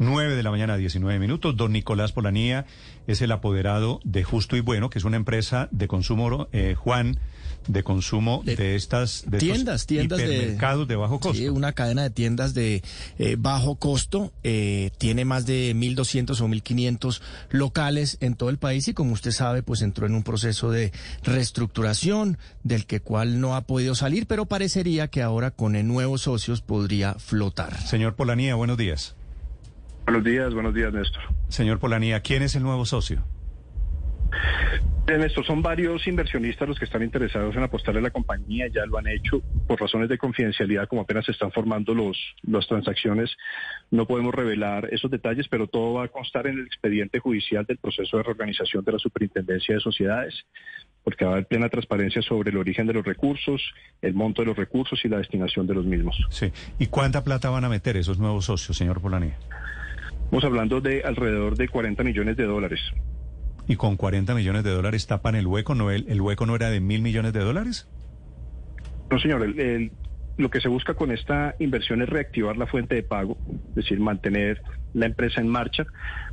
9 de la mañana, 19 minutos. Don Nicolás Polanía es el apoderado de Justo y Bueno, que es una empresa de consumo, eh, Juan, de consumo de, estas de tiendas, tiendas de, de bajo costo. Sí, una cadena de tiendas de eh, bajo costo. Eh, tiene más de 1.200 o 1.500 locales en todo el país y como usted sabe, pues entró en un proceso de reestructuración del que cual no ha podido salir, pero parecería que ahora con nuevos socios podría flotar. Señor Polanía, buenos días. Buenos días, buenos días, Néstor. Señor Polanía, ¿quién es el nuevo socio? Eh, Néstor, son varios inversionistas los que están interesados en apostarle a la compañía, ya lo han hecho por razones de confidencialidad, como apenas se están formando los, las transacciones, no podemos revelar esos detalles, pero todo va a constar en el expediente judicial del proceso de reorganización de la Superintendencia de Sociedades, porque va a haber plena transparencia sobre el origen de los recursos, el monto de los recursos y la destinación de los mismos. Sí. ¿Y cuánta plata van a meter esos nuevos socios, señor Polanía? Estamos hablando de alrededor de 40 millones de dólares. ¿Y con 40 millones de dólares tapan el hueco? ¿No el, el hueco no era de mil millones de dólares? No, señor. lo que se busca con esta inversión es reactivar la fuente de pago, es decir, mantener la empresa en marcha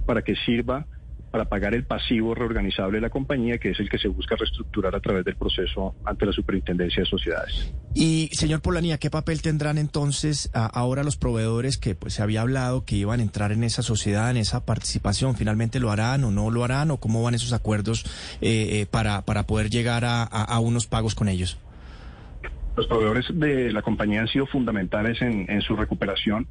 para que sirva para pagar el pasivo reorganizable de la compañía, que es el que se busca reestructurar a través del proceso ante la Superintendencia de Sociedades. Y, señor Polanía, ¿qué papel tendrán entonces ahora los proveedores que pues se había hablado que iban a entrar en esa sociedad, en esa participación? ¿Finalmente lo harán o no lo harán? ¿O cómo van esos acuerdos eh, eh, para, para poder llegar a unos pagos con ellos? Los proveedores de la compañía han sido fundamentales en, su recuperación.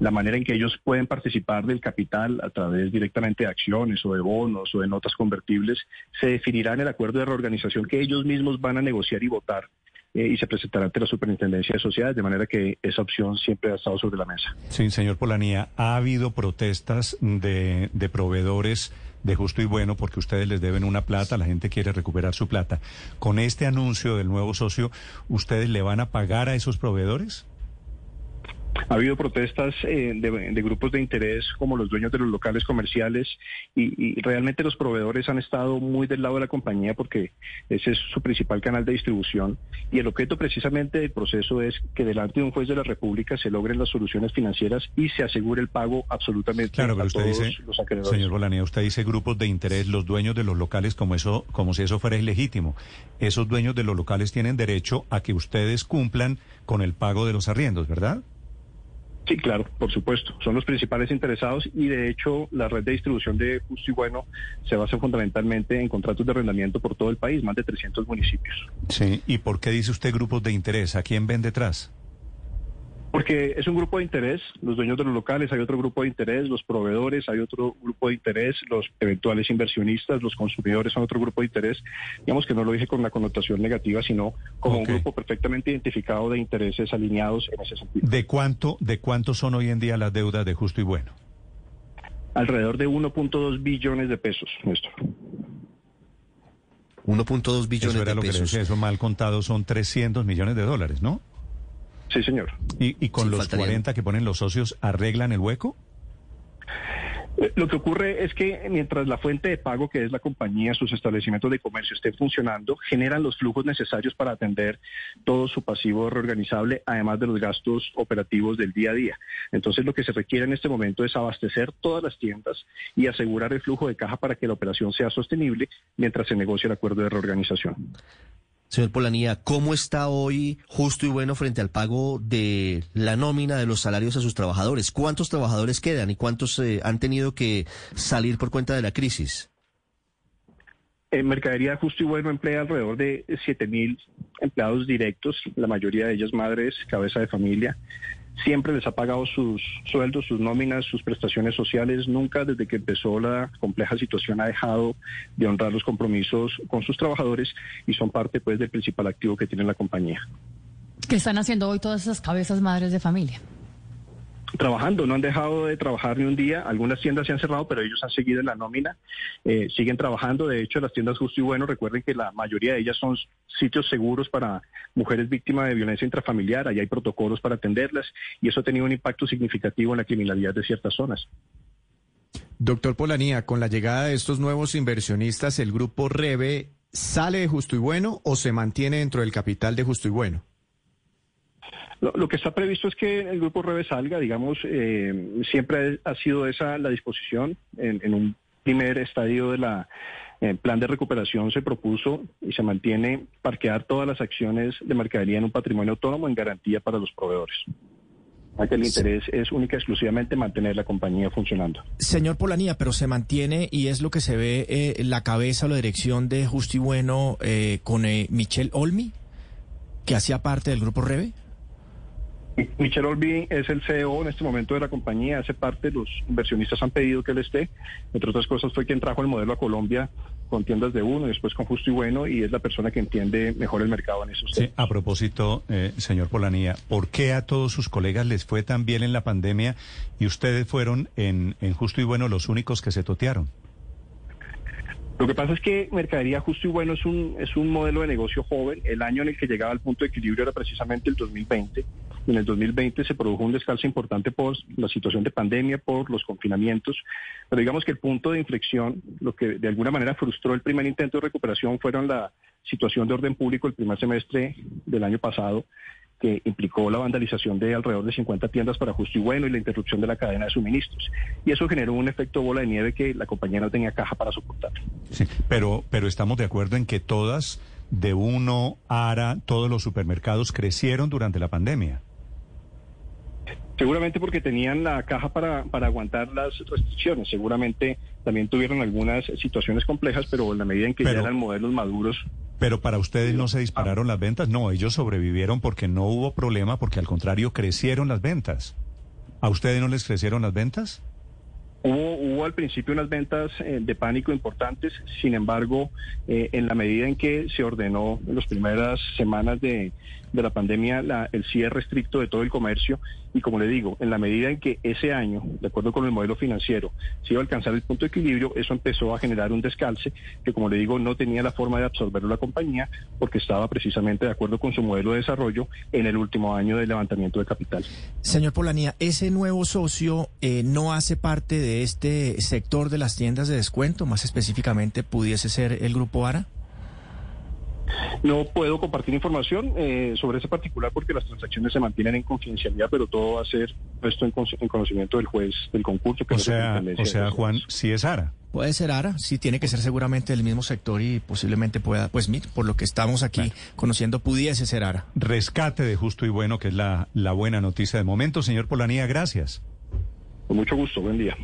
La manera en que ellos pueden participar del capital a través directamente de acciones o de bonos o de notas convertibles se definirá en el acuerdo de reorganización que ellos mismos van a negociar y votar eh, y se presentará ante la Superintendencia de Sociedades, de manera que esa opción siempre ha estado sobre la mesa. Sí, señor Polanía, ha habido protestas de, de proveedores de justo y bueno porque ustedes les deben una plata, la gente quiere recuperar su plata. Con este anuncio del nuevo socio, ¿ustedes le van a pagar a esos proveedores? Ha habido protestas eh, de, grupos de interés como los dueños de los locales comerciales y, realmente los proveedores han estado muy del lado de la compañía porque ese es su principal canal de distribución y el objeto precisamente del proceso es que delante de un juez de la República se logren las soluciones financieras y se asegure el pago absolutamente claro, pero a usted todos dice, los acreedores. Señor Bolanía, usted dice grupos de interés, los dueños de los locales como eso, como si eso fuera ilegítimo. Esos dueños de los locales tienen derecho a que ustedes cumplan con el pago de los arriendos, ¿verdad? Sí, claro, por supuesto. Son los principales interesados y de hecho la red de distribución de Justo y Bueno se basa fundamentalmente en contratos de arrendamiento por todo el país, más de 300 municipios. Sí, ¿y por qué dice usted grupos de interés? ¿A quién ven detrás? Porque es un grupo de interés, los dueños de los locales, hay otro grupo de interés, los proveedores, hay otro grupo de interés, los eventuales inversionistas, los consumidores son otro grupo de interés. Digamos que no lo dije con una connotación negativa, sino como un grupo perfectamente identificado de intereses alineados en ese sentido. ¿De cuánto, de cuánto son hoy en día las deudas de Justo y Bueno? Alrededor de 1.2 billones de pesos, Néstor. 1.2 billones de pesos. eso mal contado son 300 millones de dólares, ¿no? Sí, señor. ¿Y, con los 40 que ponen los socios arreglan el hueco? Eh, lo que ocurre es que mientras la fuente de pago, que es la compañía, sus establecimientos de comercio, estén funcionando, generan los flujos necesarios para atender todo su pasivo reorganizable, además de los gastos operativos del día a día. Entonces, lo que se requiere en este momento es abastecer todas las tiendas y asegurar el flujo de caja para que la operación sea sostenible mientras se negocia el acuerdo de reorganización. Señor Polanía, ¿cómo está hoy justo y bueno frente al pago de la nómina de los salarios a sus trabajadores? ¿Cuántos trabajadores quedan y cuántos eh, han tenido que salir por cuenta de la crisis? En Mercadería Justo y Bueno emplea alrededor de 7.000 empleados directos, la mayoría de ellos madres, cabeza de familia siempre les ha pagado sus sueldos, sus nóminas, sus prestaciones sociales. Nunca desde que empezó la compleja situación ha dejado de honrar los compromisos con sus trabajadores y son parte pues del principal activo que tiene la compañía. ¿Qué están haciendo hoy todas esas cabezas madres de familia? Trabajando, no han dejado de trabajar ni un día. Algunas tiendas se han cerrado, pero ellos han seguido en la nómina, eh, siguen trabajando. De hecho, las tiendas Justo y Bueno, recuerden que la mayoría de ellas son sitios seguros para mujeres víctimas de violencia intrafamiliar. Allá hay protocolos para atenderlas y eso ha tenido un impacto significativo en la criminalidad de ciertas zonas. Doctor Polanía, con la llegada de estos nuevos inversionistas, ¿el grupo REVE sale de Justo y Bueno o se mantiene dentro del capital de Justo y Bueno? Lo, que está previsto es que el grupo Rebe salga, digamos, eh, siempre ha sido esa la disposición. En, un primer estadio de la eh, plan de recuperación se propuso y se mantiene parquear todas las acciones de mercadería en un patrimonio autónomo en garantía para los proveedores. Que el interés es única y exclusivamente mantener la compañía funcionando. Señor Polanía, pero se mantiene y es lo que se ve eh, la cabeza o la dirección de Justo y Bueno con Michel Olmi, que hacía parte del grupo Rebe. Michel Olbi es el CEO en este momento de la compañía, hace parte, los inversionistas han pedido que él esté, entre otras cosas fue quien trajo el modelo a Colombia con tiendas de uno y después con Justo y Bueno y es la persona que entiende mejor el mercado en esos sí, A propósito, eh, señor Polanía, ¿por qué a todos sus colegas les fue tan bien en la pandemia y ustedes fueron en, en Justo y Bueno los únicos que se totearon? Lo que pasa es que Mercadería Justo y Bueno es un, es un modelo de negocio joven. El año en el que llegaba al punto de equilibrio era precisamente el 2020. En el 2020 se produjo un descalzo importante por la situación de pandemia, por los confinamientos. Pero digamos que el punto de inflexión, lo que de alguna manera frustró el primer intento de recuperación, fueron la situación de orden público el primer semestre del año pasado que implicó la vandalización de alrededor de 50 tiendas para justo y bueno y la interrupción de la cadena de suministros. Y eso generó un efecto bola de nieve que la compañía no tenía caja para soportar. Sí, pero, pero estamos de acuerdo en que todas, de uno, ARA, todos los supermercados crecieron durante la pandemia. Seguramente porque tenían la caja para, para aguantar las restricciones. Seguramente también tuvieron algunas situaciones complejas, pero en la medida en que ya eran modelos maduros, pero para ustedes no se dispararon las ventas, no, ellos sobrevivieron porque no hubo problema, porque al contrario crecieron las ventas. ¿A ustedes no les crecieron las ventas? Hubo, hubo al principio unas ventas eh, de pánico importantes, sin embargo, eh, en la medida en que se ordenó en las primeras semanas de, de la pandemia la, el cierre estricto de todo el comercio y como le digo, en la medida en que ese año, de acuerdo con el modelo financiero, se iba a alcanzar el punto de equilibrio, eso empezó a generar un descalce que como le digo no tenía la forma de absorberlo la compañía porque estaba precisamente de acuerdo con su modelo de desarrollo en el último año de levantamiento de capital. Señor Polanía, ese nuevo socio eh, no hace parte de este sector de las tiendas de descuento, más específicamente pudiese ser el grupo ARA. No puedo compartir información eh, sobre ese particular porque las transacciones se mantienen en confidencialidad, pero todo va a ser puesto en, conocimiento del juez del concurso. Que o sea, o sea Juan, si es ARA. Puede ser ARA, sí, tiene que ser seguramente del mismo sector y posiblemente pueda, pues por lo que estamos aquí conociendo, pudiese ser ARA. Rescate de justo y bueno, que es la, la buena noticia de momento. Señor Polanía, gracias. Con mucho gusto, buen día.